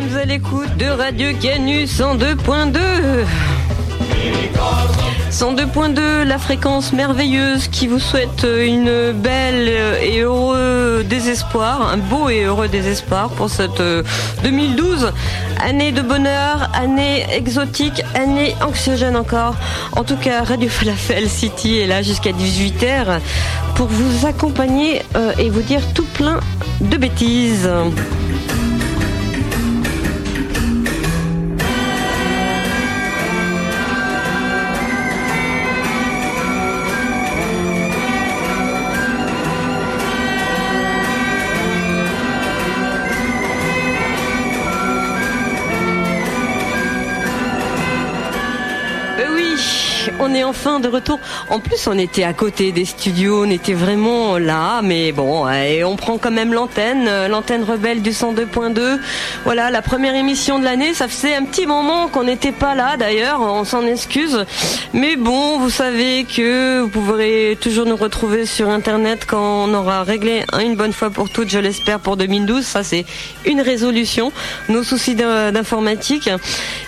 sommes à l'écoute de Radio Canus en 2.2. 102.2, la fréquence merveilleuse qui vous souhaite une belle et heureux désespoir, un beau et heureux désespoir pour cette 2012. Euh, année de bonheur, année exotique, année anxiogène encore. En tout cas, Radio Falafel City est là jusqu'à 18h pour vous accompagner euh, et vous dire tout plein de bêtises. On est enfin de retour. En plus, on était à côté des studios, on était vraiment là, mais bon, et on prend quand même l'antenne, euh, l'antenne rebelle du 102.2. Voilà, la première émission de l'année, ça faisait un petit moment qu'on n'était pas là d'ailleurs, on s'en excuse. Mais bon, vous savez que vous pourrez toujours nous retrouver sur Internet quand on aura réglé une bonne fois pour toutes, je l'espère, pour 2012. Ça, c'est une résolution. Nos soucis d'informatique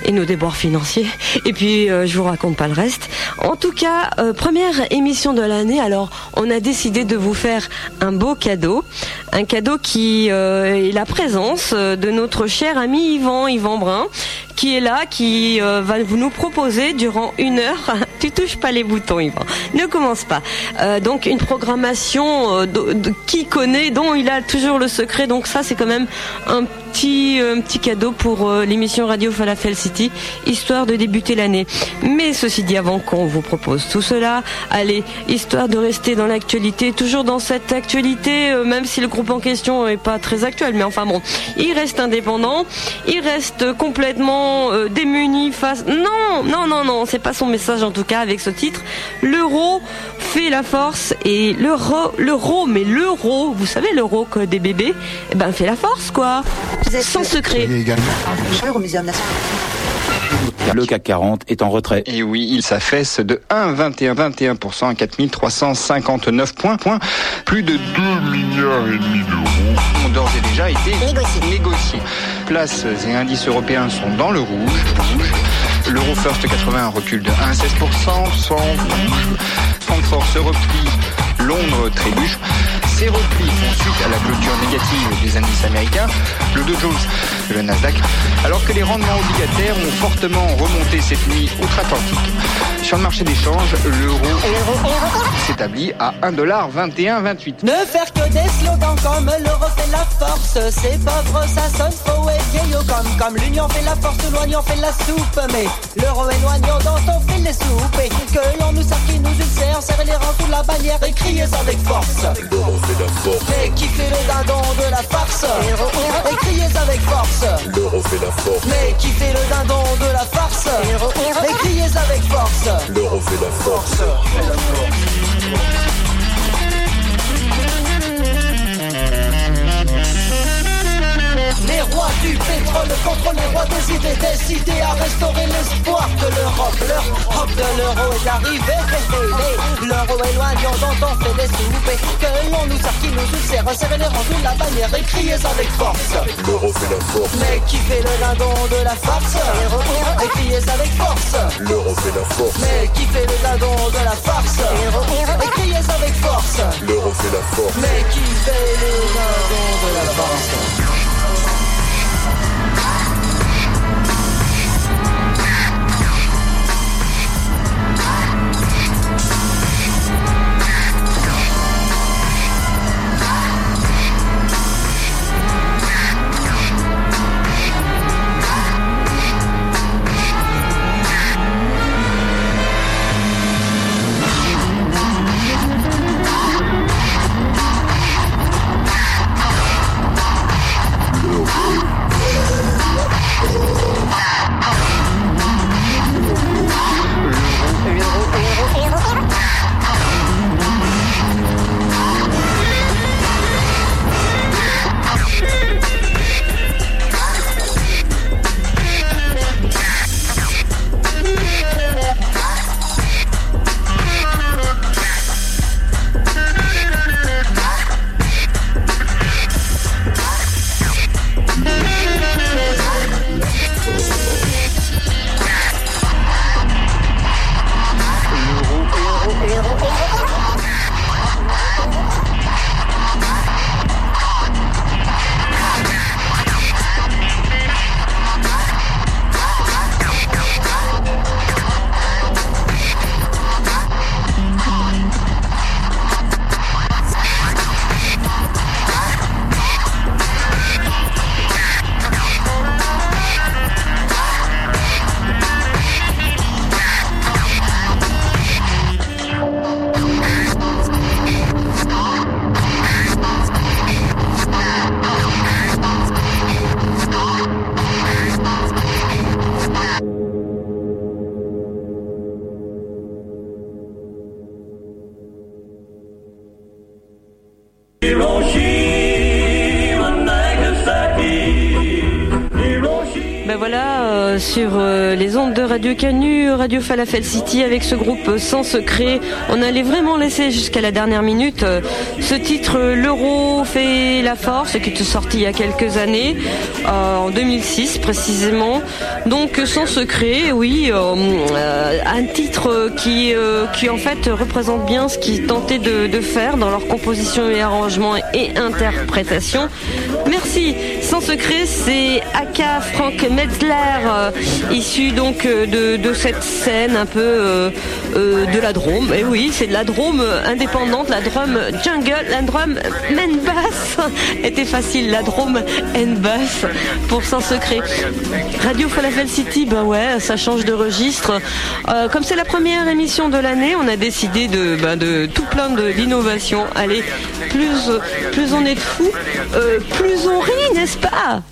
et nos déboires financiers. Et puis, euh, je vous raconte pas le reste. En tout cas, euh, première émission de l'année. Alors, on a décidé de vous faire un beau cadeau, un cadeau qui euh, est la présence de notre cher ami Yvan, Yvan Brun, qui est là, qui euh, va vous nous proposer durant une heure. tu touches pas les boutons, Yvan. Ne commence pas. donc une programmation qui connaît, dont il a toujours le secret. Donc ça, c'est quand même un petit, un petit cadeau pour l'émission Radio Falafel City, histoire de débuter l'année. Mais ceci dit, avant qu'on vous propose tout cela. Allez, histoire de rester dans l'actualité, toujours dans cette actualité, euh, même si le groupe en question est pas très actuel, mais enfin bon, il reste indépendant, il reste complètement euh, démuni face. Non, non, non, non, c'est pas son message en tout cas avec ce titre. L'euro fait la force et l'euro, l'euro, mais l'euro, vous savez l'euro que des bébés, eh ben fait la force quoi. Sans secret. Le CAC 40 est en retrait. Et oui, il s'affaisse de 1,21% à 4359 points, points. Plus de 2 milliards et demi d'euros ont d'ores et déjà été négociés. Places et indices européens sont dans le rouge. L'Euro First 80 recule de 1,16%, soit en rouge. Francfort se replie, Londres trébuche. Ces replis font suite à la clôture négative des indices américains, le Dow Jones et le Nasdaq, alors que les rendements obligataires ont fortement remonté cette nuit outre-Atlantique. Sur le marché d'échange, l'euro s'établit à 1,2128. Ne faire que des slogans comme l'euro fait la force, c'est pauvre, ça sonne faux et vieillot comme, comme l'union fait la force, l'oignon fait la soupe, mais l'euro éloignant dont on fait les soupes et que l'on nous sert qui nous ulcère, serre les rangs sous la bannière et criez avec force. Mais qui fait le dindon de la farce. Et criez avec force. L'euro fait la force. Mais qui fait le dindon de la farce. Et criez avec force. L'euro fait la force Les rois du pétrole contre les rois des idées Décidés à restaurer l'espoir de l'Europe. L'Europe de l'euro est arrivée L'euro éloignant dont on fait des soupes Que l'on nous sert, qui nous ulcère Serrez les rangs de la bannière et criez avec force. L'euro fait la force. Mais qui fait le dindon de la farce? Et criez avec force. L'euro fait la force. Mais qui fait le dindon de la farce? Et criez avec force. L'euro fait la force. Mais qui fait le dindon de la farce? Radio Canu, Radio Falafel City, avec ce groupe Sans Secret, on allait vraiment laisser jusqu'à la dernière minute euh, ce titre L'Euro fait la force, qui est sorti il y a quelques années, en 2006 précisément. Donc Sans Secret, oui, un titre qui, qui en fait représente bien ce qu'ils tentaient de, de faire dans leur composition et arrangement et interprétation. Merci. Sans Secret, c'est Aka Frank Metzler, euh, issu donc euh, de, de, cette scène un peu euh, de la Drôme. Et oui, c'est de la Drôme indépendante, la Drum Jungle, la Drum main bass. Était facile, la Drôme and bass pour Sans Secret. Radio Falafel City, bah ouais, ça change de registre. Comme c'est la première émission de l'année, on a décidé de, de tout plein d'innovations. Allez, plus, on est de plus on rit, n'est-ce pas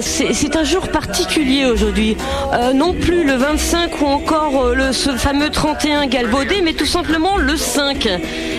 C'est un jour particulier aujourd'hui. Euh, non plus le 25 ou encore euh, le, ce fameux 31 galvaudé, mais tout simplement le 5.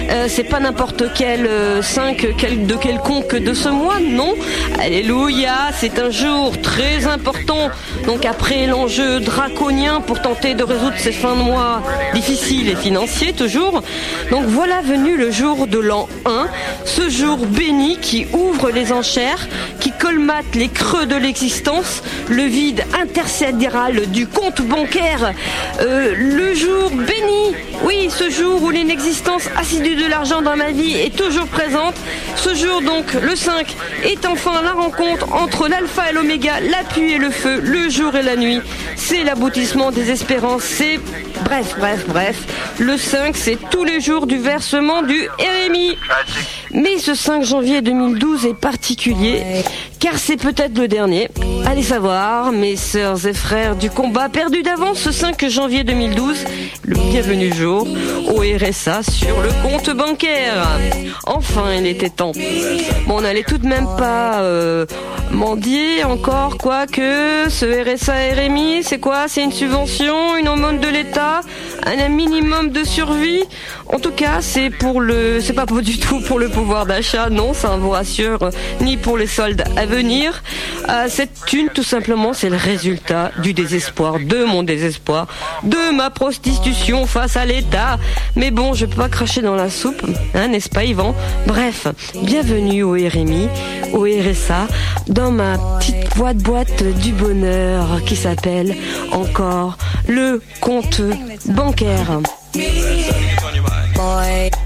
Euh, c'est pas n'importe quel euh, 5 quel, de quelconque de ce mois, non. Alléluia, c'est un jour très important. Donc après l'enjeu draconien pour tenter de résoudre ces fins de mois difficiles et financiers toujours. Donc voilà venu le jour de l'an 1, ce jour béni qui ouvre les enchères, qui colmate les creux de l'existence, le vide intersidéral du compte bancaire, euh, le jour béni, oui, ce jour où l'inexistence assidue de l'argent dans ma vie est toujours présente, ce jour donc, le 5, est enfin la rencontre entre l'alpha et l'oméga, la pluie et le feu, le jour et la nuit, c'est l'aboutissement des espérances, c'est bref, bref, bref, le 5 c'est tous les jours du versement du RMI. Mais ce 5 janvier 2012 est particulier, car c'est peut-être le dernier. Allez savoir, mes sœurs et frères du combat perdu d'avance ce 5 janvier 2012, le bienvenu jour au RSA sur le compte bancaire. Enfin, il était temps. Bon, on n'allait tout de même pas euh, mendier encore, quoi que ce RSA RMI, c'est quoi? C'est une subvention, une aumône de l'État, un minimum de survie En tout cas, c'est pour le, c'est pas du tout pour le pouvoir d'achat, non, ça ne vous rassure, ni pour les soldes à venir. Euh, cette thune, tout simplement, c'est le résultat du désespoir, de mon désespoir, de ma prostitution face à l'État. Mais bon, je peux pas cracher dans la soupe, hein, n'est-ce pas, Yvan? Bref, bienvenue au RMI, au RSA, dans ma petite boîte boîte du bonheur qui s'appelle encore le compte bancaire. Boy.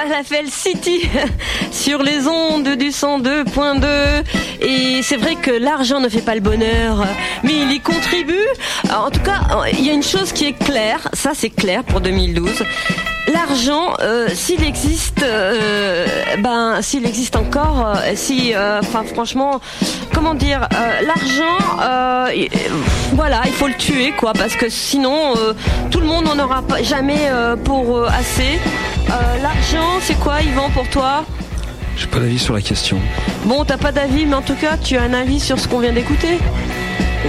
Falafel City sur les ondes du 102.2 et c'est vrai que l'argent ne fait pas le bonheur, mais il y contribue. En tout cas, il y a une chose qui est claire, ça c'est clair pour 2012. L'argent, euh, s'il existe, euh, ben s'il existe encore, euh, si, franchement, comment dire, l'argent, voilà, il faut le tuer quoi, parce que sinon tout le monde n'en aura jamais pour assez. Euh, L'argent, c'est quoi, Yvan, pour toi? J'ai pas d'avis sur la question. Bon, t'as pas d'avis, mais en tout cas, tu as un avis sur ce qu'on vient d'écouter.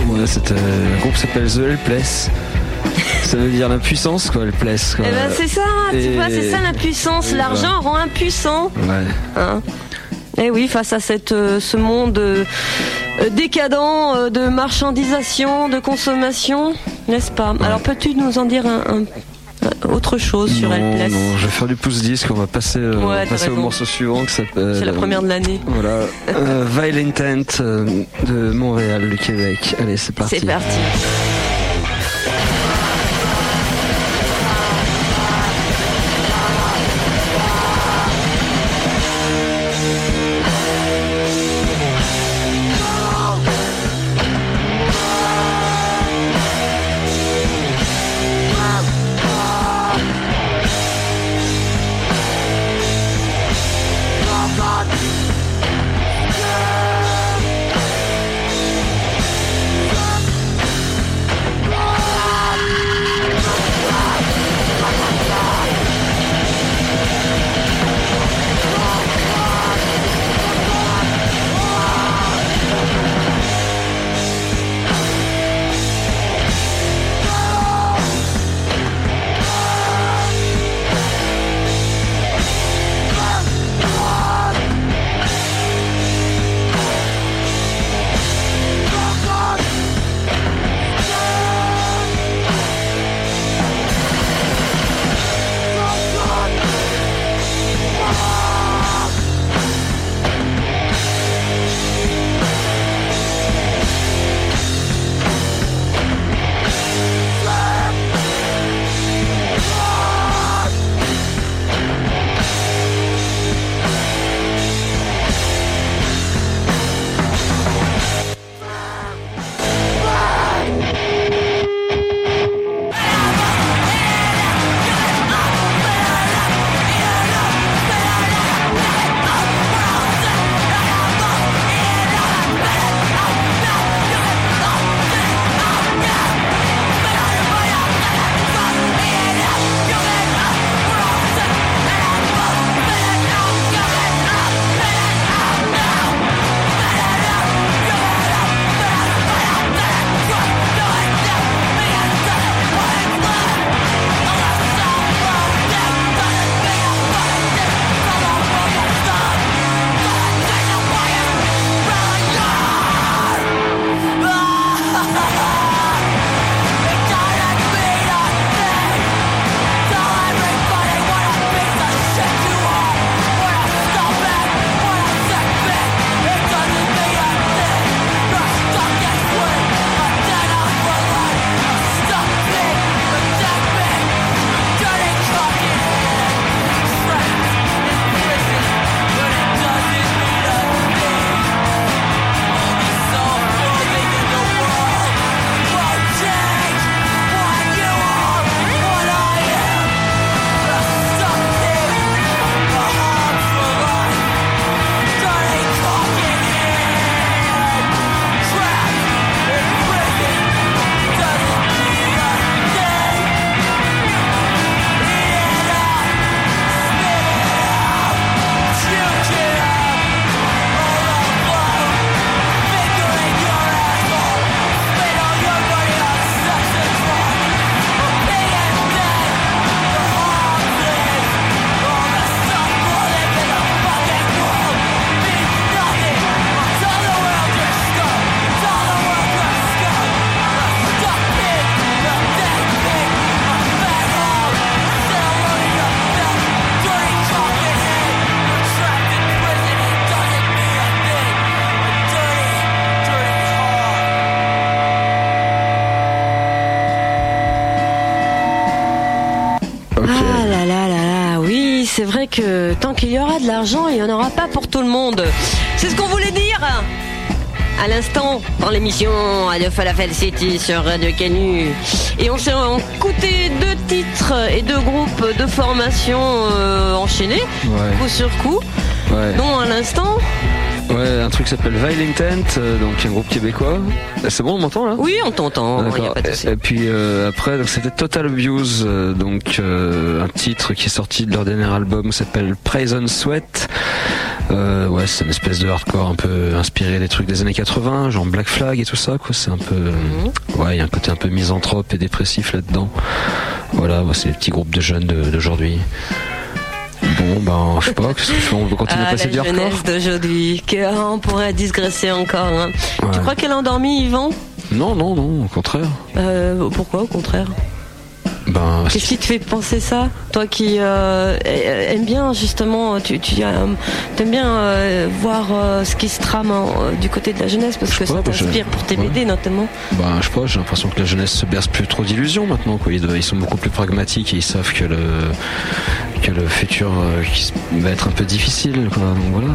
Ouais, c'est, euh, le groupe s'appelle The Helpless. Ça veut dire l'impuissance, quoi, Helpless. Quoi. Eh ben c'est ça, tu et- vois, c'est ça l'impuissance. et L'argent rend impuissant. Ouais. Hein et oui, face à cette, euh, ce monde euh, décadent euh, de marchandisation, de consommation, n'est-ce pas? Alors peux-tu nous en dire un- autre chose sur non, Helpless non, je vais faire du pouce disque, on va passer, euh, Ouais, on va t'as passer au morceau suivant qui s'appelle. C'est la première de l'année. Voilà. Euh, Vile Intent euh, de Montréal, le Québec. Allez, c'est parti. C'est parti. Aura de l'argent, il n'y en aura pas pour tout le monde. C'est ce qu'on voulait dire à l'instant dans l'émission Radio Falafel City sur Radio Canu. Et on s'est écouté deux titres et deux groupes de formation euh, enchaînés, Ouais. coup sur coup, Ouais. dont à l'instant. Ouais, un truc s'appelle Vile Intent, euh, donc un groupe québécois. Euh, C'est bon, on m'entend là? Oui, on t'entend. Et, et puis euh, après, donc c'était Total Abuse, euh, donc euh, un titre qui est sorti de leur dernier album, s'appelle Praise and Sweat. Ouais, c'est une espèce de hardcore un peu inspiré des trucs des années 80, genre Black Flag et tout ça, quoi. C'est un peu, Mhm. ouais, il y a un côté un peu misanthrope et dépressif là-dedans. Voilà, ouais, c'est les petits groupes de jeunes d'aujourd'hui. Bon, ben, je sais pas, On va continuer Ah, à passer la du hardcore? jeunesse d'aujourd'hui, ah, on pourrait digresser encore. hein. Tu crois qu'elle a endormi Yvan? Non, non, non, au contraire. Euh, Pourquoi au contraire? Ben, Qu'est-ce qui te fait penser ça Toi qui euh, aime bien justement, tu, tu euh, aimes bien euh, voir euh, ce qui se trame euh, du côté de la jeunesse parce que ça t'inspire pour tes ouais. BD notamment. Ben, je sais pas, j'ai l'impression que la jeunesse se berce plus trop d'illusions maintenant, quoi. Ils, sont beaucoup plus pragmatiques et ils savent que le, que le futur euh, va être un peu difficile, quoi. Donc voilà.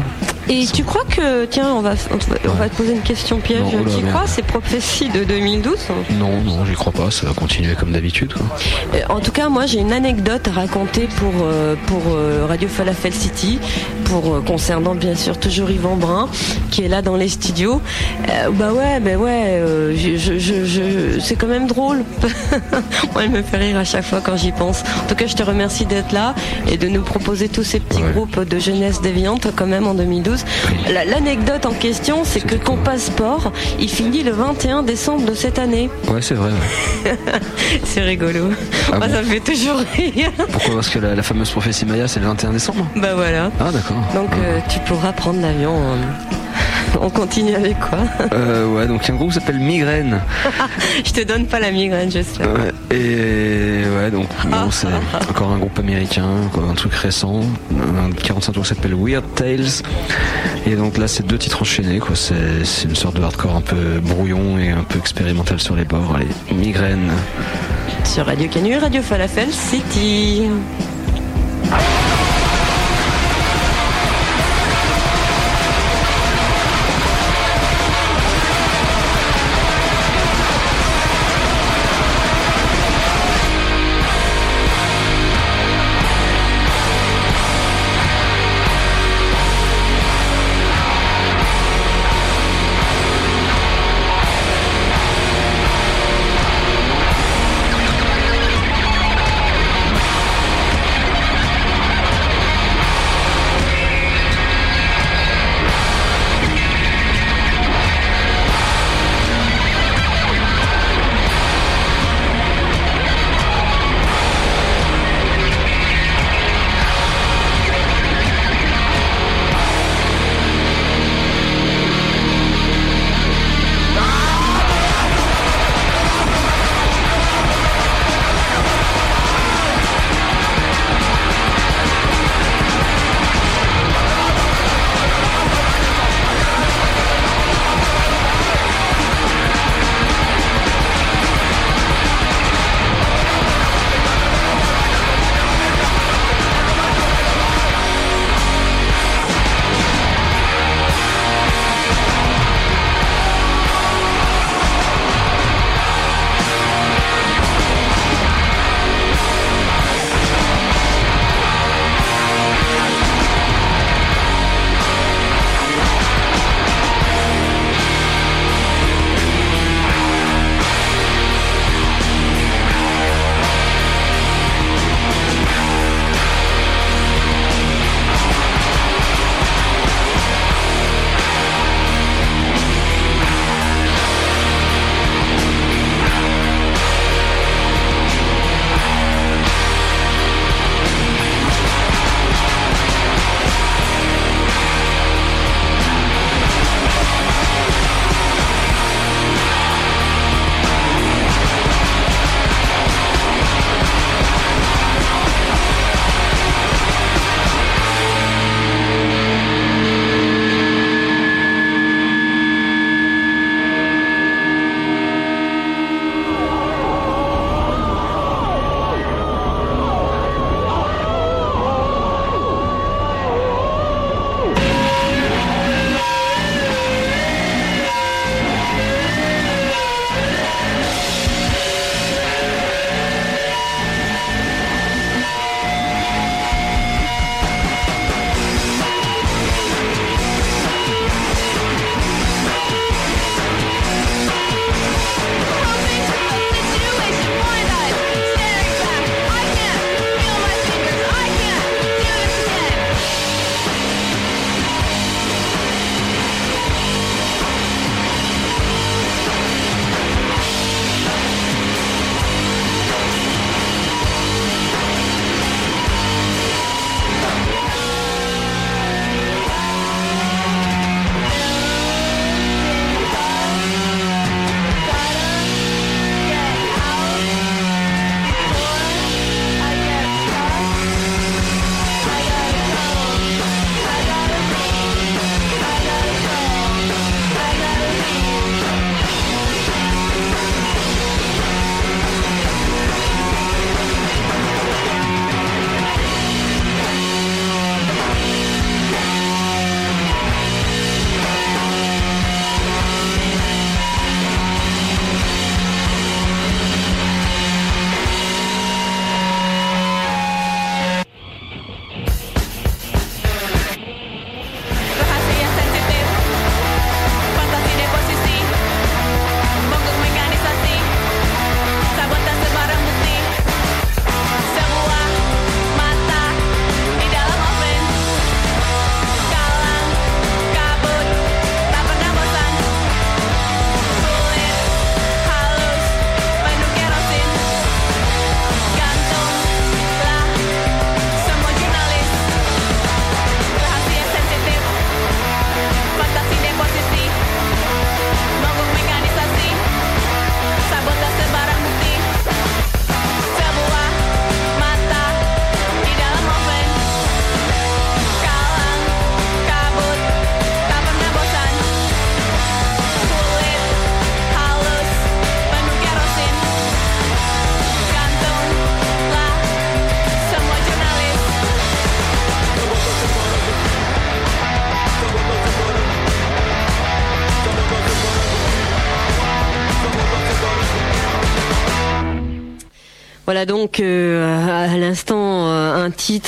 Et tu crois que, tiens, on va, on te poser une question piège. Non, oula, tu crois? Ces prophéties de 2012 Non, non, j'y crois pas, ça va continuer comme d'habitude. Euh, En tout cas, moi, j'ai une anecdote à raconter pour euh, pour euh, Radio Falafel City, pour euh, concernant bien sûr toujours Yvan Brun, qui est là dans les studios. Euh, bah ouais, bah ouais, euh, je, je, je, je- c'est quand même drôle. moi, elle me fait rire à chaque fois quand j'y pense. En tout cas, je te remercie d'être là et de nous proposer tous ces petits Ouais. groupes de jeunesse déviante quand même en 2012. La- L'anecdote en question, c'est que ton passeport, il finit le 21 décembre de cette année. Ouais, c'est vrai. C'est rigolo. Ah Moi, bon ça me fait toujours rire. Pourquoi Parce que la, la fameuse prophétie Maya, c'est le 21 décembre Bah voilà. Ah, d'accord. Donc euh, tu pourras prendre l'avion. On continue avec quoi Euh, ouais, donc il y a un groupe qui s'appelle Migraine. Je te donne pas la migraine, j'espère. Ouais, et ouais, donc bon, c'est encore un groupe américain, un truc récent, un 45 tours qui s'appelle Weird Tales. Et donc là, c'est deux titres enchaînés, quoi. C'est c'est une sorte de hardcore un peu brouillon et un peu expérimental sur les bords. Allez, migraine. Sur Radio Canu, Radio Falafel City.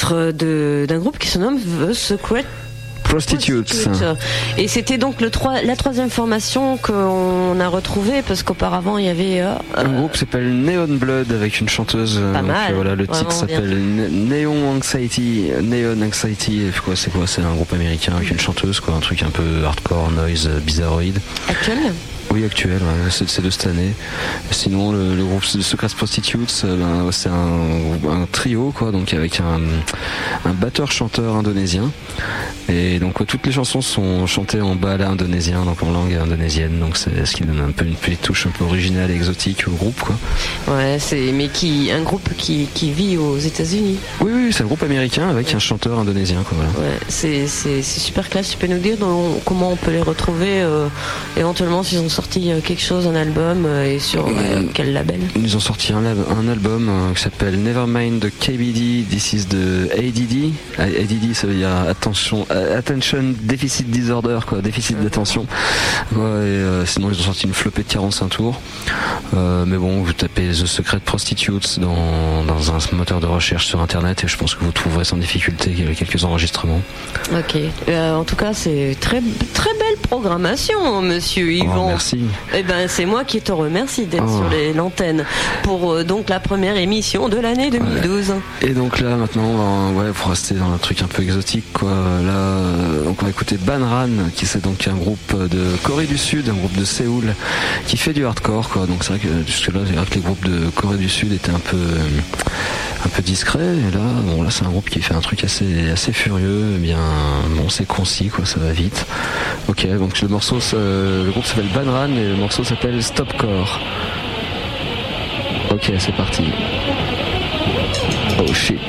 Titre d'un groupe qui se nomme The Secret Prostitutes. Et c'était donc le trois- la troisième formation qu'on a retrouvée parce qu'auparavant il y avait euh, Un groupe s'appelle Neon Blood avec une chanteuse. Pas mal, voilà, le titre s'appelle Ne- Neon Anxiety. Neon Anxiety. et quoi, c'est quoi C'est un groupe américain avec une chanteuse, quoi, un truc un peu hardcore, noise, bizarroïde. actuelle. Oui, actuel, ouais, c'est de cette année. Sinon, le, le groupe Secret Prostitutes, euh, ben, c'est un, un trio, quoi, donc avec un, un batteur-chanteur indonésien. Et donc, ouais, toutes les chansons sont chantées en bala indonésien, donc en langue indonésienne, donc c'est ce qui donne un peu une petite touche un peu originale et exotique au groupe, quoi. Ouais, c'est mais qui un groupe qui, qui vit aux États-Unis. Oui, oui, c'est un groupe américain avec un chanteur indonésien, quoi, voilà. Ouais, c'est super classe. Tu peux nous dire dans- comment on peut les retrouver euh, éventuellement s'ils ont sorti euh, quelque chose, un album euh, et sur euh, quel label? Ils ont sorti un, album qui s'appelle Nevermind de KBD, This is de ADD. A- ADD, ça veut dire attention, Attention Deficit Disorder, quoi, déficit d'attention. Ouais, euh, sinon, ils ont sorti une flopée de 45 tours. Euh, mais bon, vous tapez The Secret Prostitutes dans, dans un moteur de recherche sur internet et je pense que vous trouverez sans difficulté quelques enregistrements. Ok. En tout cas, c'est très très belle programmation, Monsieur Oh, Eh ben, c'est moi qui te remercie d'être Oh. sur les- l'antenne pour euh, donc la première émission de l'année 2012. Et donc là maintenant, on va, ouais, pour rester dans un truc un peu exotique, quoi. Là, euh, donc on va écouter Banran, qui c'est donc un groupe de Corée du Sud, un groupe de Séoul, qui fait du hardcore, quoi. Donc c'est vrai que jusque là, c'est vrai que les groupes de Corée du Sud étaient un peu, euh, un peu discrets. Et là, bon, là c'est un groupe qui fait un truc assez, assez furieux, bien, bon, c'est concis, quoi. Ça va vite. Ok, donc le morceau, le groupe s'appelle Banran et le morceau s'appelle Stopcore. Ok, c'est parti. Oh shit.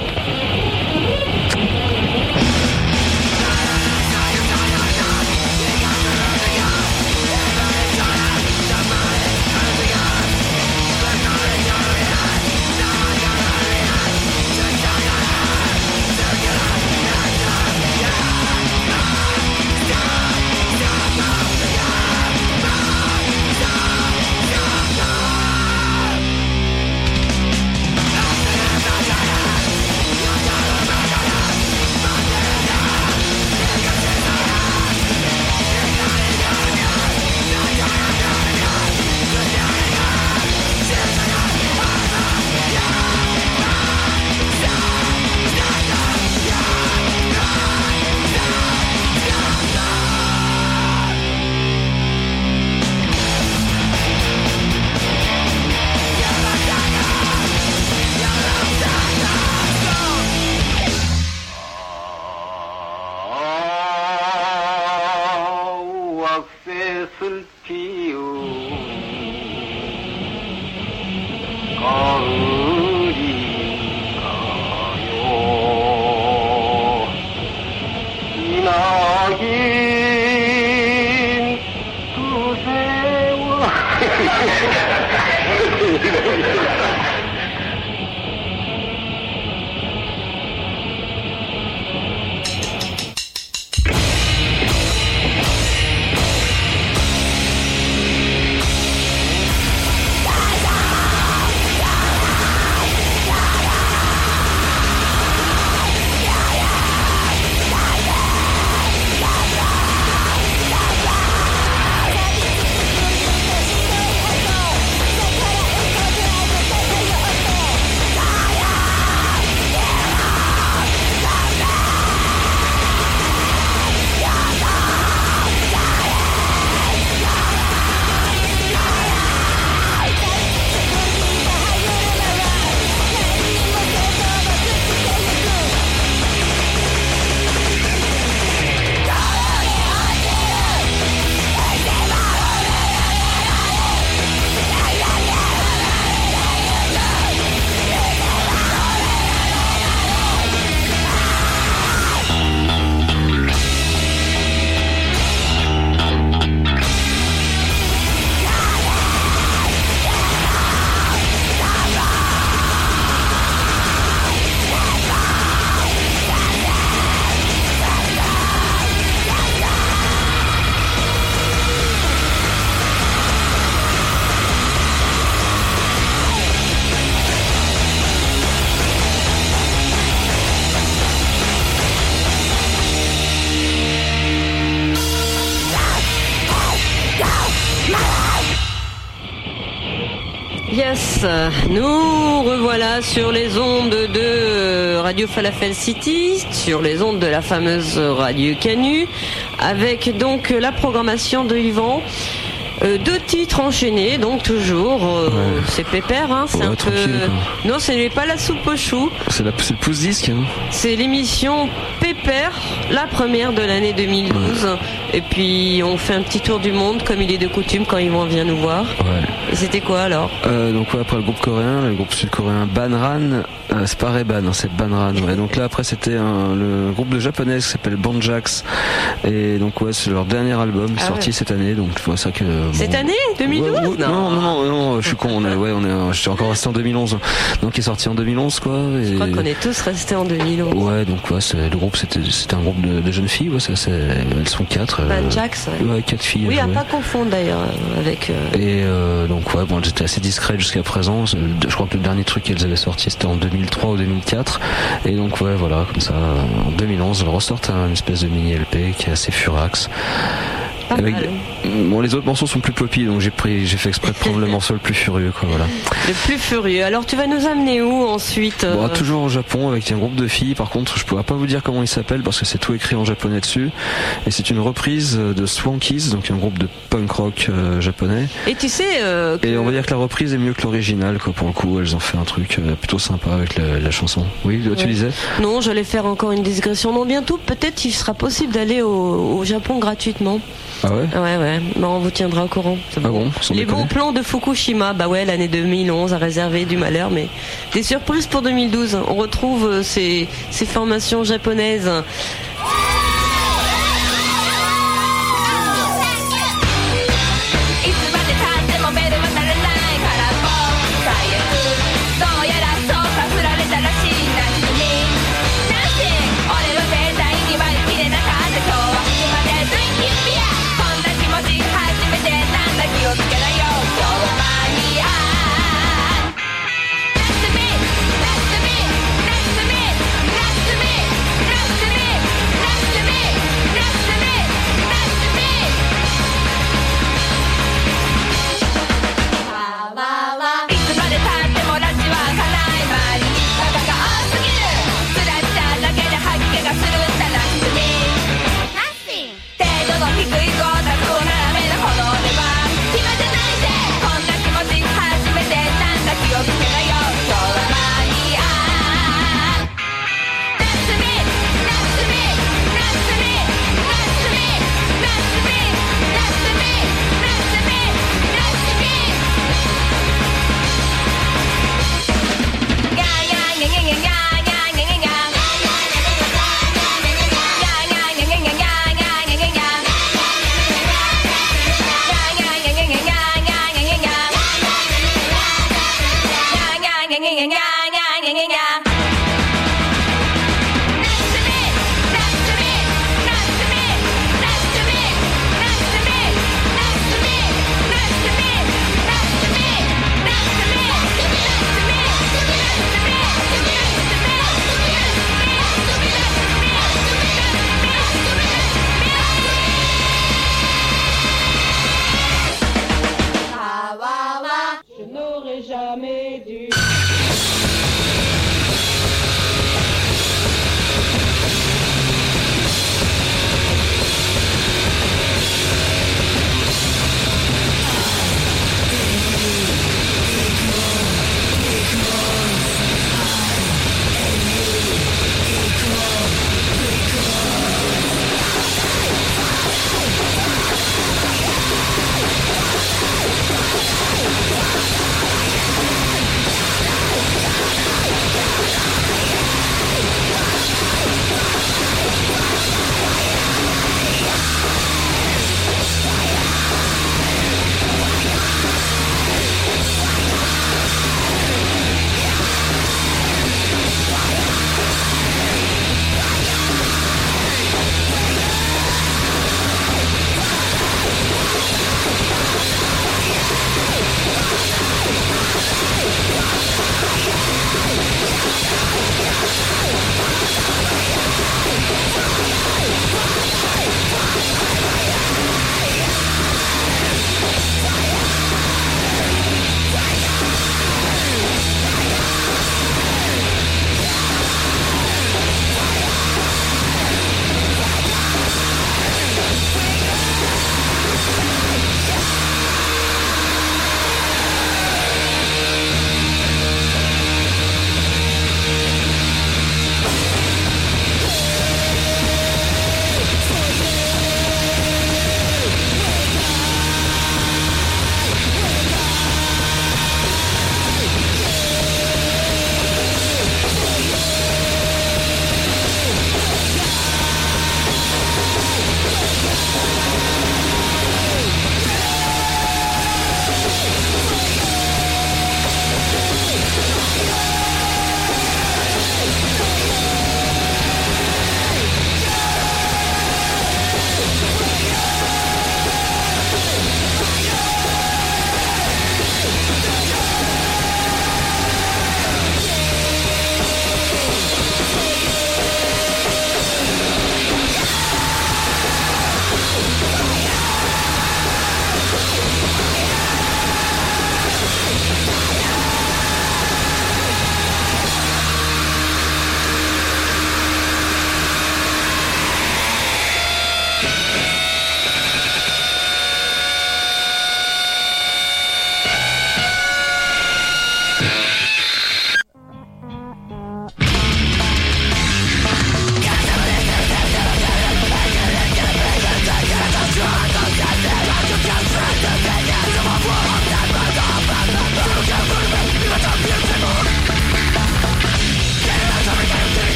Nous revoilà sur les ondes de Radio Falafel City, sur les ondes de la fameuse Radio Canu, avec donc la programmation de Yvan. Euh, deux titres enchaînés, donc toujours, euh, Ouais. c'est pépère, hein, c'est Ouais, un peu. Non, ce n'est pas la soupe C'est la- c'est le pouce disque. Hein. c'est l'émission La première de l'année 2012. Et puis on fait un petit tour du monde comme il est de coutume quand Yvan vient nous voir. Ouais. Et c'était quoi alors? Euh, donc ouais, après le groupe coréen, le groupe sud-coréen Banran, euh, c'est pas Reban, hein, c'est Banran. Ouais. Donc là après c'était un- le groupe de japonais qui s'appelle Banjax et donc ouais c'est leur dernier album Ah sorti cette année donc c'est ça que bon, Cette année? 2012 Ouais, ouais, non. non, non, non, je suis con. On est, ouais, on est, je suis encore resté en 2011. Donc, il est sorti en 2011, quoi. Et... Je crois qu'on est tous restés en 2011. Ouais, donc ouais, c'est, le groupe c'était, c'était un groupe de, de jeunes filles. Ouais, ça, c'est, elles sont quatre. euh, ouais. ouais, quatre filles. Oui, à pas confondre d'ailleurs euh, avec. euh, Et euh, donc ouais, bon, elles étaient assez discrètes jusqu'à présent. C'est- Je crois que le dernier truc qu'elles avaient sorti c'était en 2003 ou 2004. Et donc ouais, voilà, comme ça, en 2011, elles ressortent un- une espèce de mini LP qui est assez furax. Pas Avec- mal. Bon, les autres morceaux sont plus poppy, donc j'ai pris, j'ai fait exprès de prendre le morceau le plus furieux, quoi, voilà. Le plus furieux. Alors tu vas nous amener où ensuite euh, Bon, toujours au Japon avec un groupe de filles. Par contre, je pourrais pas vous dire comment il s'appelle parce que c'est tout écrit en japonais dessus. Et c'est une reprise de Swankies, donc un groupe de punk rock euh, japonais. Et tu sais. euh, que- Et on va dire que la reprise est mieux que l'original, quoi. Pour le coup, elles ont fait un truc plutôt sympa avec la, la chanson. Oui, tu disais Non, j'allais faire encore une digression. Non, bientôt, peut-être il sera possible d'aller au, au Japon gratuitement. Ah ouais Ouais, ouais. Bon, on vous tiendra au courant. Ah bon Les bons plans de Fukushima, bah ouais, l'année 2011 a réservé du malheur, mais des surprises pour 2012. On retrouve euh, ces, ces formations japonaises.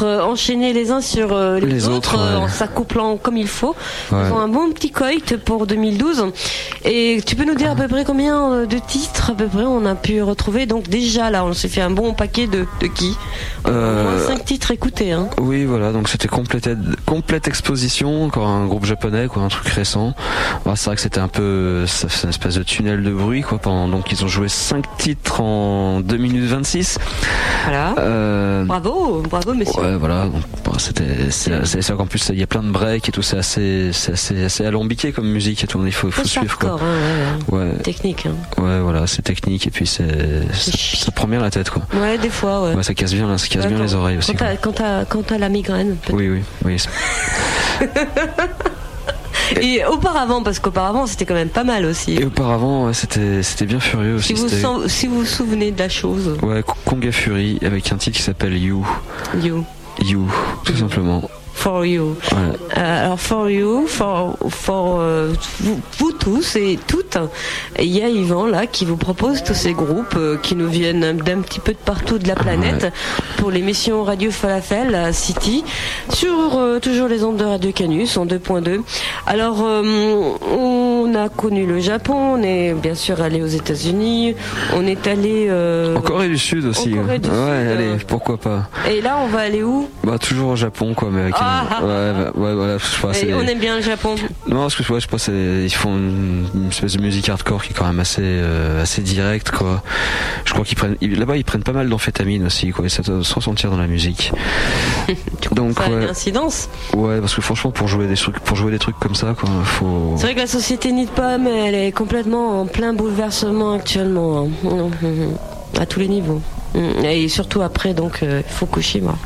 De titres euh, enchaînés les uns sur euh, les, Les autres, ouais. en s'accouplant comme il faut. Ils ont un bon petit coit pour 2012. Et tu peux nous dire à peu près combien euh, de titres à peu près on a pu retrouver? Donc déjà là, on s'est fait un bon paquet de, de qui? Moins Euh, 5 titres écoutés. Hein. Oui, voilà, donc c'était complète, complète exposition, encore un groupe japonais, quoi, un truc récent. Bon, c'est vrai que c'était un peu, fait une espèce de tunnel de bruit, quoi. Pendant, donc ils ont joué 5 titres en 2 minutes 26. Voilà. Euh, Bravo, bravo messieurs. Ouais, voilà. Donc, bon, c'était, c'est, c'est sûr qu'en plus il y a plein de breaks et tout, c'est assez, c'est assez, assez alambiqué comme musique et tout. Il faut, faut suivre, quoi. Hein, ouais, ouais. Technique. Hein. ouais, voilà, c'est technique et puis c'est, ça, ça prend bien la tête, quoi. Ouais, des fois, ouais. Ouais, ça casse bien, ça casse bien les oreilles aussi. Quand t'as, la migraine. Oui, oui, oui. Et auparavant, parce qu'auparavant c'était quand même pas mal aussi. Et auparavant, c'était, c'était bien furieux aussi. Vous, si vous vous souvenez de la chose, Ouais, Konga Fury avec un titre qui s'appelle You. you, You, tout simplement. For you. Euh, alors for you, for, for euh, vous, vous tous et toutes, il y a Yvan là qui vous propose tous ces groupes euh, qui nous viennent d'un petit peu de partout de la planète pour l'émission Radio Falafel à City sur toujours les ondes de Radio Canus en 2.2. Alors euh, on a connu le Japon, on est bien sûr allé aux États-Unis, on est allé euh, En Corée du Sud aussi. En Corée du ouais, Sud, allez, euh. pourquoi pas. et là on va aller où? Bah toujours au Japon quoi, mais avec un... Ah, ouais, bah, ouais, voilà, je On aime bien le Japon. Non, parce que ouais, je pense ils font une, une espèce de musique hardcore qui est quand même assez euh, assez directe quoi. Je crois qu'ils prennent là-bas ils prennent pas mal d'amphétamines aussi quoi, et ça doit se ressentir dans la musique. Donc Ça a une incidence? ouais, parce que franchement pour jouer des trucs pour jouer des trucs comme ça quoi, faut C'est vrai que la société n'y pas, mais elle est complètement en plein bouleversement actuellement, hein. Mhm, mhm. à tous les niveaux. Et surtout après donc euh, Fukushima.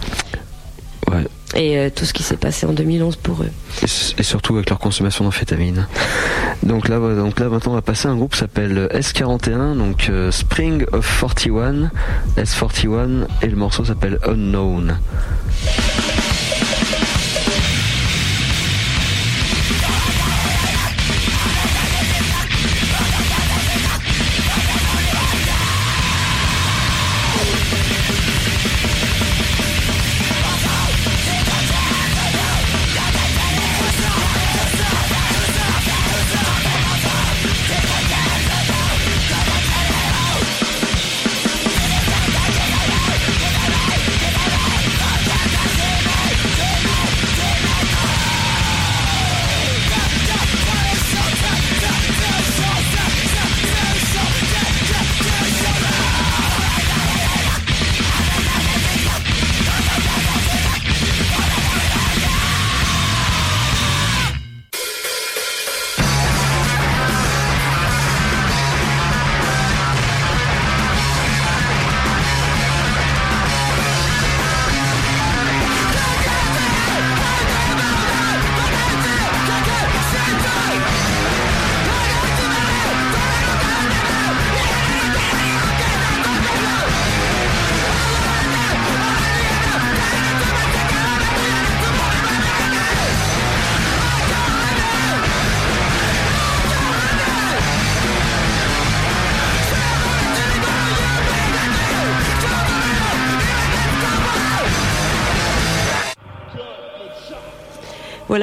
Ouais. Et euh, tout ce qui s'est passé en 2011 pour eux. et, surtout avec leur consommation d'amphétamines. Donc là, donc là maintenant on va passer à un groupe qui s'appelle S41, donc euh, Spring of 41, S41, et le morceau s'appelle Unknown.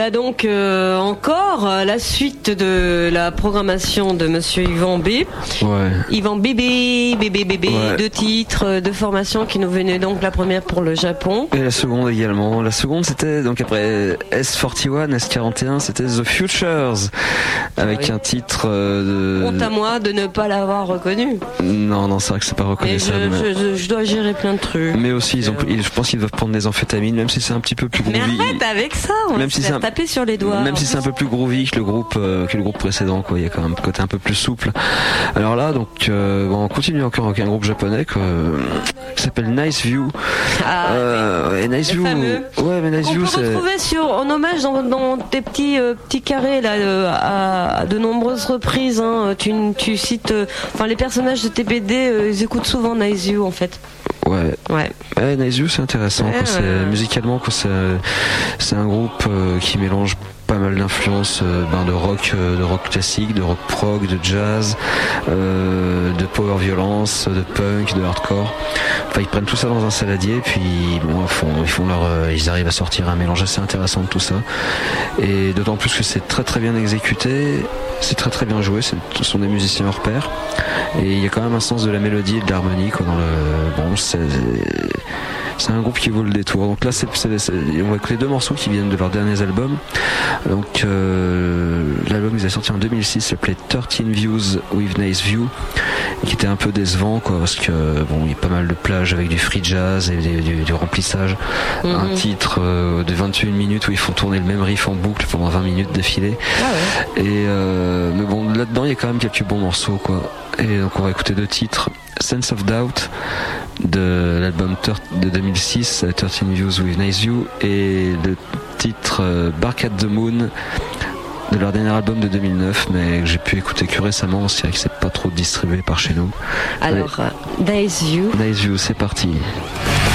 Voilà donc euh, encore euh, la suite de la programmation de Monsieur Yvan B. Ouais. Yvan Bébé, Bébé, Bébé, Ouais. deux titres, euh, deux formations qui nous venaient donc la première pour le Japon. Et la seconde également. La seconde c'était donc après S41, S41, c'était The Futures avec oui. un titre de. Honte à moi de ne pas l'avoir reconnu. Non, non, c'est vrai que c'est pas Et je, reconnaissable. je, je- je dois gérer plein de trucs. Mais aussi, ils ont, je pense qu'ils doivent prendre des amphétamines, même si c'est un petit peu plus Mais arrête avec ça, on Même si c'est un- taper sur les doigts. Même si c'est un peu plus groovy que le groupe euh, que le groupe précédent, quoi. Il y a quand même un côté un peu plus souple. Alors là, donc, euh, bon, on continue encore avec un groupe japonais quoi, qui s'appelle Nice View. Ah, et Nice View. fameux. Ouais, mais Nice On View, peut c'est. retrouver sur, en hommage dans, dans tes petits, euh, petits carrés là, à, à de nombreuses reprises. Hein, tu, tu cites, enfin les personnages de TPD, euh, ils écoutent souvent Nice You en fait. Ouais, Ouais. Ouais. Nice View, c'est intéressant. Ouais, ouais. Musicalement, quoi, c'est c'est un groupe euh, qui mélange pas mal d'influences euh, ben, de rock, euh, de rock classique, de rock prog, de jazz, euh, de power violence, de punk, de hardcore. Enfin, ils prennent tout ça dans un saladier, puis ils font, ils leur, ils arrivent à sortir un mélange assez intéressant de tout ça. Et d'autant plus que c'est très très bien exécuté, c'est très très bien joué. Ce sont des musiciens hors pair, et il y a quand même un sens de la mélodie et de l'harmonie. Dans le, c'est un groupe qui vaut le détour. Donc là, c'est, on va écouter deux morceaux qui viennent de leurs derniers albums. Donc euh, l'album qu'ils avaient sorti en 2006 s'appelait 13 Views with Nice View, qui était un peu décevant quoi, parce que bon, il y a pas mal de plages avec du free jazz et du, du- du remplissage. Un Mhm. titre euh, de 21 minutes où ils font tourner le même riff en boucle pendant 20 minutes d'affilée. Ah ouais. Et euh, mais bon, là-dedans, il y a quand même quelques bons morceaux, quoi. Et donc, on va écouter deux titres. Sense of Doubt de l'album de 2006, euh, 13 Views with Nice View, et le titre euh, Bark at the Moon de leur dernier album de 2009, mais que j'ai pu écouter que récemment. C'est vrai que c'est pas trop distribué par chez nous. Alors, euh, Nice View. Nice View, c'est parti.「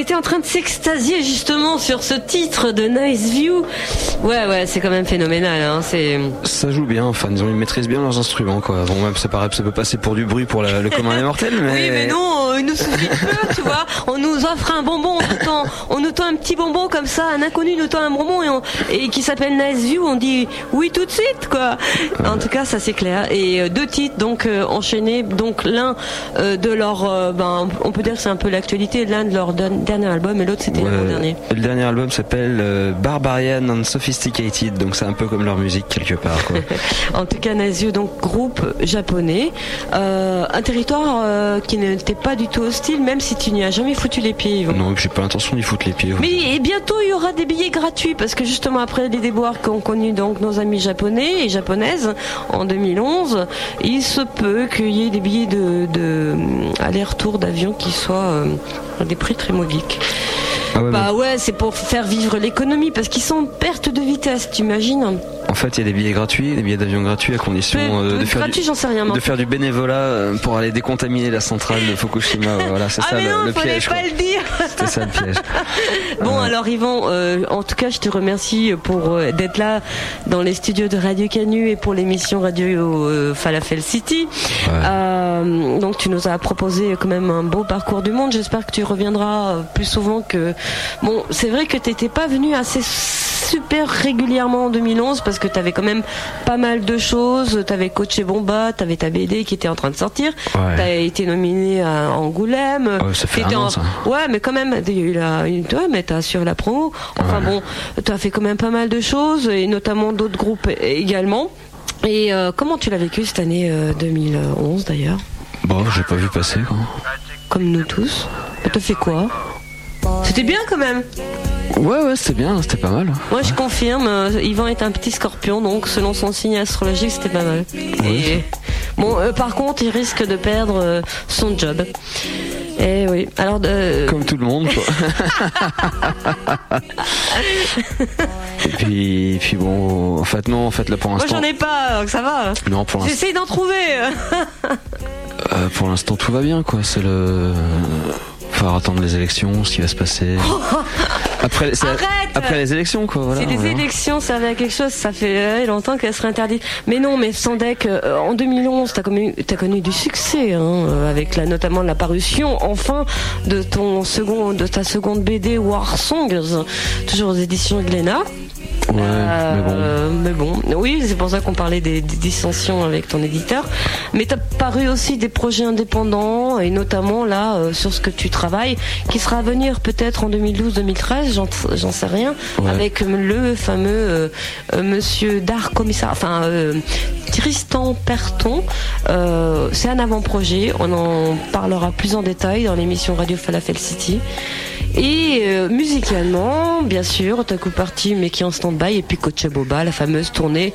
était en train de s'extasier justement sur ce titre de Nice View. Ouais, ouais, c'est quand même phénoménal. Hein, c'est. Ça joue bien, enfin ils maîtrisent bien leurs instruments quoi. Bon même ça paraît ça peut passer pour du bruit pour la- le commun des mortels mais, Oui, mais non, euh, il nous suffit de peu, tu vois. On nous offre un bonbon, on nous tend, on nous tend un petit bonbon comme ça, un inconnu nous tend un bonbon et, on- et qui s'appelle Nice View, on dit oui tout de suite, quoi. En tout cas, ça c'est clair. Et euh, deux titres donc euh, enchaînés, donc l'un euh, de leur, ben, on peut dire que c'est un peu l'actualité, l'un de leur dernier album et l'autre c'était Ouais, l'an dernier. le dernier album s'appelle Barbarian and Sophisticated donc c'est un peu comme leur musique quelque part quoi. En tout cas, Nazio, donc groupe japonais, Euh, un territoire euh, qui n'était pas du hostile, même si tu n'y as jamais foutu les pieds. Non j'ai pas l'intention d'y foutre les pieds. Mais et bientôt il y aura des billets gratuits parce que justement après les déboires qu'ont connus donc nos amis japonais et japonaises en 2011, il se peut qu'il y ait des billets de, de aller-retour d'avion qui soient euh, à des prix très modiques. Ah ouais, Bah ouais, c'est pour faire vivre l'économie parce qu'ils sont en perte de vitesse, tu imagines En fait, il y a des billets gratuits, des billets d'avion gratuits à condition euh, de, faire gratuit, du, sais rien, de faire du bénévolat euh, pour aller décontaminer la centrale de Fukushima. voilà, c'est Ah ça mais le, non, le piège. pas le dire. C'était ça le piège. Bon alors Yvan, euh, en tout cas je te remercie pour euh, d'être là dans les studios de Radio Canu et pour l'émission Radio euh, Falafel City. Euh, donc tu nous as proposé quand même un beau parcours du monde. J'espère que tu reviendras euh, plus souvent que. Bon, c'est vrai que t'étais pas venu assez super régulièrement en 2011 parce que tu avais quand même pas mal de choses. Tu avais coaché Bomba, tu avais ta BD qui était en train de sortir. Ouais. Tu as été nominé à Angoulême. Ouais, ça fait un an, en- ça. Ouais, mais quand même, il y a eu la, une- ouais, mais t'as assuré la promo. Enfin bon, tu as fait quand même pas mal de choses et notamment d'autres groupes également. Et euh, comment tu l'as vécu cette année euh, 2011 d'ailleurs? Bon, j'ai pas vu passer quoi. Comme nous tous. T'as fait quoi? C'était bien quand même. Ouais, ouais, c'était bien, c'était pas mal. Moi je confirme, euh, Yvan est un petit scorpion, donc selon son signe astrologique c'était pas mal. Et, bon, euh, par contre il risque de perdre euh, son job. Et oui, alors Comme tout le monde quoi. et puis, et puis bon, en fait non, en fait là pour moi l'instant. j'en ai pas, donc ça va. Non, pour l'instant. J'essaye d'en trouver. Euh, pour l'instant, tout va bien, quoi. C'est le. Faut attendre les élections, ce qui va se passer. Après, après les élections, quoi. Voilà, si les élections servaient à quelque chose, ça fait euh, longtemps qu'elles seraient interdites. Mais non, mais Sandek, euh, en 2011, t'as connu, t'as connu du succès, hein, euh, avec la, notamment la parution, enfin, de ton second, de ta seconde BD War Songs, toujours aux éditions Glénat. Ouais, mais bon. Euh, mais bon, oui, c'est pour ça qu'on parlait des, des dissensions avec ton éditeur. Mais t'as paru aussi des projets indépendants et notamment là euh, sur ce que tu travailles, qui sera à venir peut-être en 2012-2013, j'en sais rien, Ouais. avec le fameux euh, Monsieur Dar Commissaire, enfin Tristan Perton. C'est un avant-projet, on en parlera plus en détail dans l'émission Radio Falafel City. Et euh, musicalement, bien sûr, Otaku Party, mais qui est en stand-by, et puis Boba, la fameuse tournée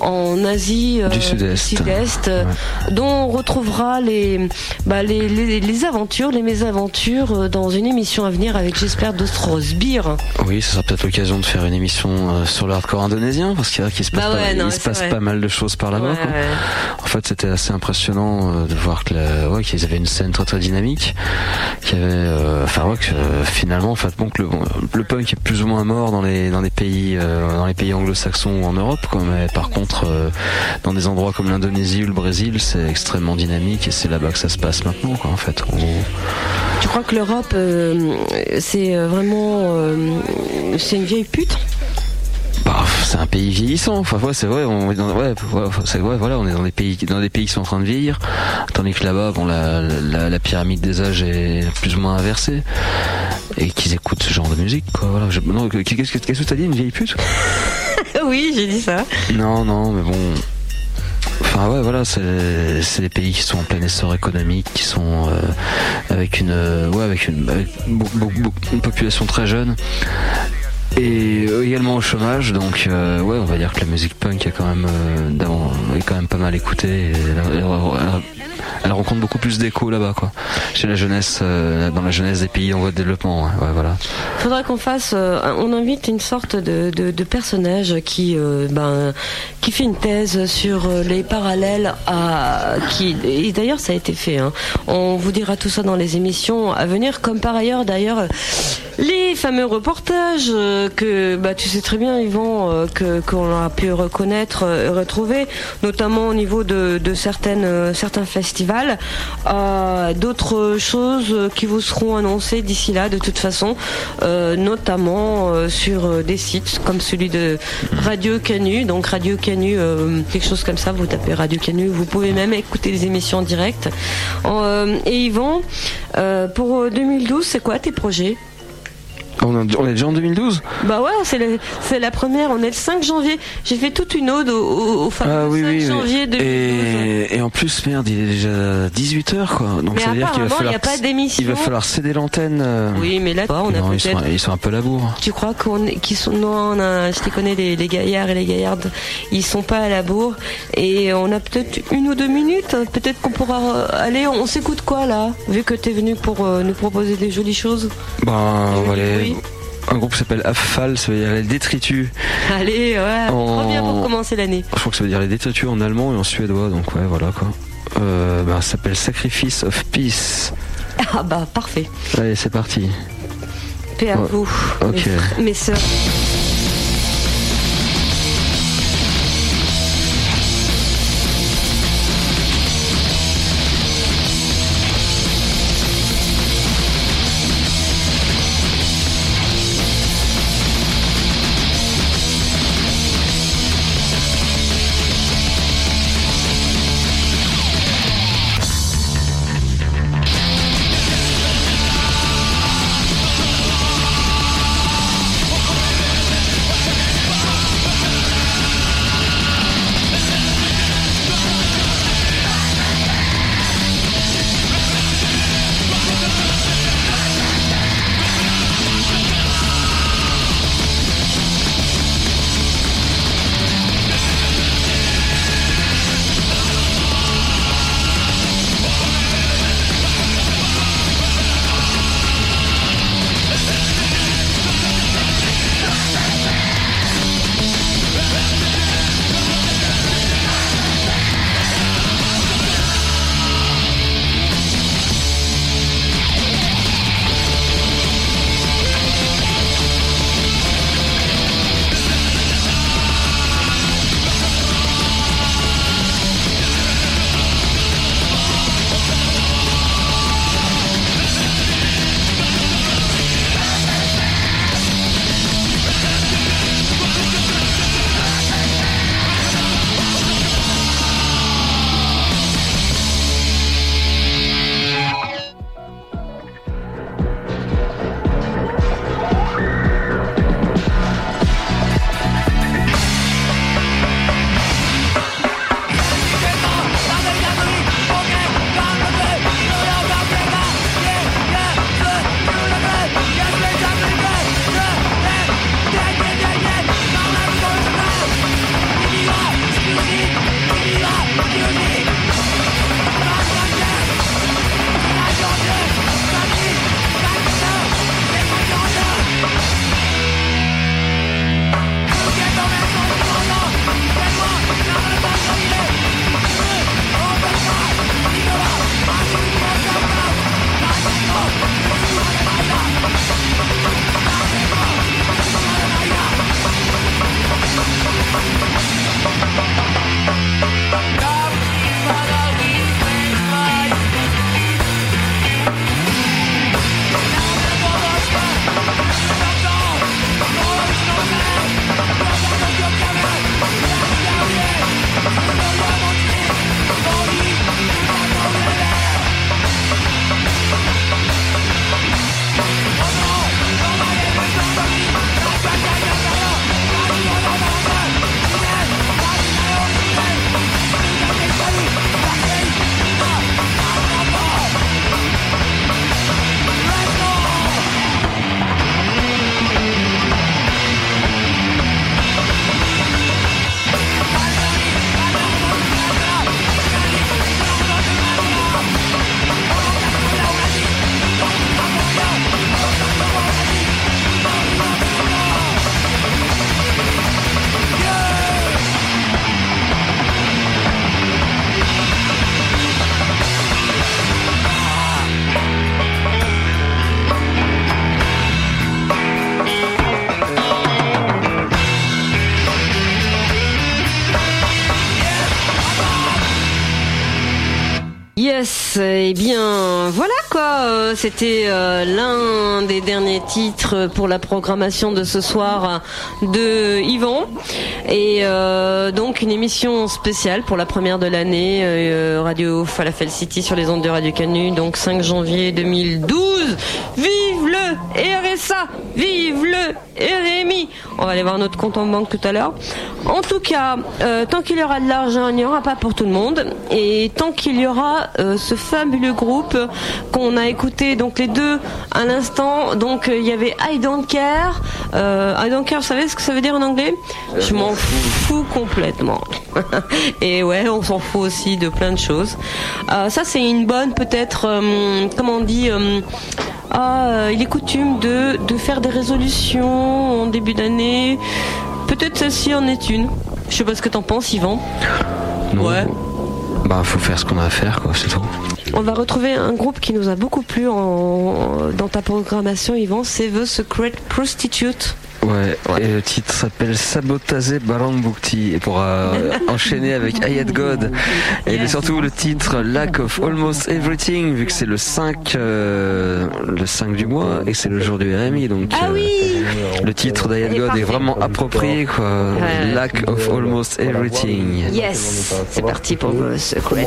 en Asie euh, Du Sud-Est. Sud-Est, euh, dont on retrouvera les, bah, les, les, les aventures, les mésaventures dans une émission à venir avec, j'espère, Beer. Oui, ce sera peut-être l'occasion de faire une émission sur le hardcore indonésien, parce qu'il y a- qu'il se passe, Bah pas, ouais, non, il se passe pas mal de choses par là-bas. Ouais, ouais. En fait, c'était assez impressionnant de voir que ouais, qu'ils avaient une scène très très dynamique, qu'il y avait, enfin ouais, que euh, finalement, le, punk est plus ou moins mort dans les euh, pays anglo-saxons ou en Europe. Mais par contre, euh, dans des endroits comme l'Indonésie ou le Brésil, c'est extrêmement dynamique et c'est là-bas que ça se passe maintenant. En fait. Tu crois que l'Europe, euh, c'est vraiment, c'est une vieille pute? C'est un pays vieillissant. Enfin, ouais, c'est vrai. On est dans, ouais, voilà, on est dans des pays, dans des pays qui sont en train de vieillir, tandis que là-bas, bon, la, la, la pyramide des âges est plus ou moins inversée, et qu'ils écoutent ce genre de musique, quoi. Voilà. Je- non, qu'est-ce que t'as dit, une vieille pute? Oui, j'ai dit ça. Non, non, mais bon. Enfin ouais voilà c'est des pays qui sont en plein essor économique qui sont euh, avec une euh, ouais avec une avec une population très jeune Et euh, également au chômage, donc euh, ouais, on va dire que la musique punk est quand même, euh, pas mal écoutée. Elle, rencontre beaucoup plus d'écho là-bas, quoi. Chez la jeunesse, dans la jeunesse des pays en voie de développement. Ouais, ouais, voilà. Faudrait qu'on fasse, on invite une sorte de, personnage qui, ben, qui fait une thèse sur les parallèles et d'ailleurs ça a été fait. Hein. On vous dira tout ça dans les émissions à venir, comme par ailleurs d'ailleurs les fameux reportages que, bah, tu sais très bien, Yvan, euh, que qu'on a pu reconnaître euh, et retrouver, notamment au niveau de, de certaines, euh, certains festivals, euh, d'autres choses qui vous seront annoncées d'ici là, de toute façon, notamment sur des sites comme celui de Radio Canu. Donc Radio Canu, quelque chose comme ça, vous tapez Radio Canu, vous pouvez même écouter les émissions en direct. Et Yvan, pour euh, 2012, c'est quoi tes projets? On, est déjà en 2012 Bah ouais, c'est la première, on est le 5 janvier. J'ai fait toute une ode au, au, au fameux Ah oui, 5 oui, oui. janvier 2012. Et, et en plus, merde, il est déjà 18h, quoi. Donc Mais ça veut dire qu'il va falloir, a pas il va falloir céder l'antenne. euh. Oui, mais là, on a Non, ils, sont, ils sont un peu à la bourre. Tu crois qu'on sont non, on a, je te connais les, les gaillards et les gaillardes, ils sont pas à la bourre et on a peut-être une ou deux minutes, peut-être qu'on pourra euh, aller. On s'écoute quoi là, vu que t'es venu pour euh, nous proposer des jolies choses. Ben, on va aller- oui. Un groupe s'appelle Affal, ça veut dire les détritus. Allez, ouais, En- trop bien pour commencer l'année. Je crois que ça veut dire les détritus en allemand et en suédois, donc ouais, voilà quoi. Euh, ben, ça s'appelle Sacrifice of Peace. Ah bah parfait. Allez, c'est parti. Paix à Ouais. vous, Ok. mes, mes sœurs.「eh bien voilà quoi, euh, c'était euh, l'un des derniers titres pour la programmation de ce soir de Yvan et euh, donc une émission spéciale pour la première de l'année Radio Falafel City sur les ondes de Radio Canu donc 5 janvier 2012. Vive le RSA, vive le RMI. On va aller voir notre compte en banque tout à l'heure. En tout cas, euh, tant qu'il y aura de l'argent, il n'y aura pas pour tout le monde. Et tant qu'il y aura euh, ce fabuleux groupe qu'on a écouté, donc les deux à l'instant. Donc euh, il y avait I Don't Care. I Don't Care, vous savez ce que ça veut dire en anglais? Je m'en fous complètement. Et ouais, on s'en fout aussi de plein de choses. Ça, c'est une bonne, peut-être, comment on dit ah, euh, il est coutume de, de faire des résolutions en début d'année. Peut-être celle-ci en est une. Je sais pas ce que t'en penses, Yvan. Non. Ouais. Bah, faut faire ce qu'on a à faire, quoi, c'est tout. On va retrouver un groupe qui nous a beaucoup plu en, dans ta programmation, Yvan. C'est The Secret Prostitute. Ouais, et le titre s'appelle Sabotaze Barambukti et pourra enchaîner avec Ayat God et surtout le titre Lack of Almost Everything vu que c'est le 5 euh, le 5 du mois et c'est le jour du RMI donc Ah euh, oui le titre d'Ayat God parfait. est vraiment approprié quoi Ouais. Lack of Almost Everything Yes, c'est parti pour The Secret.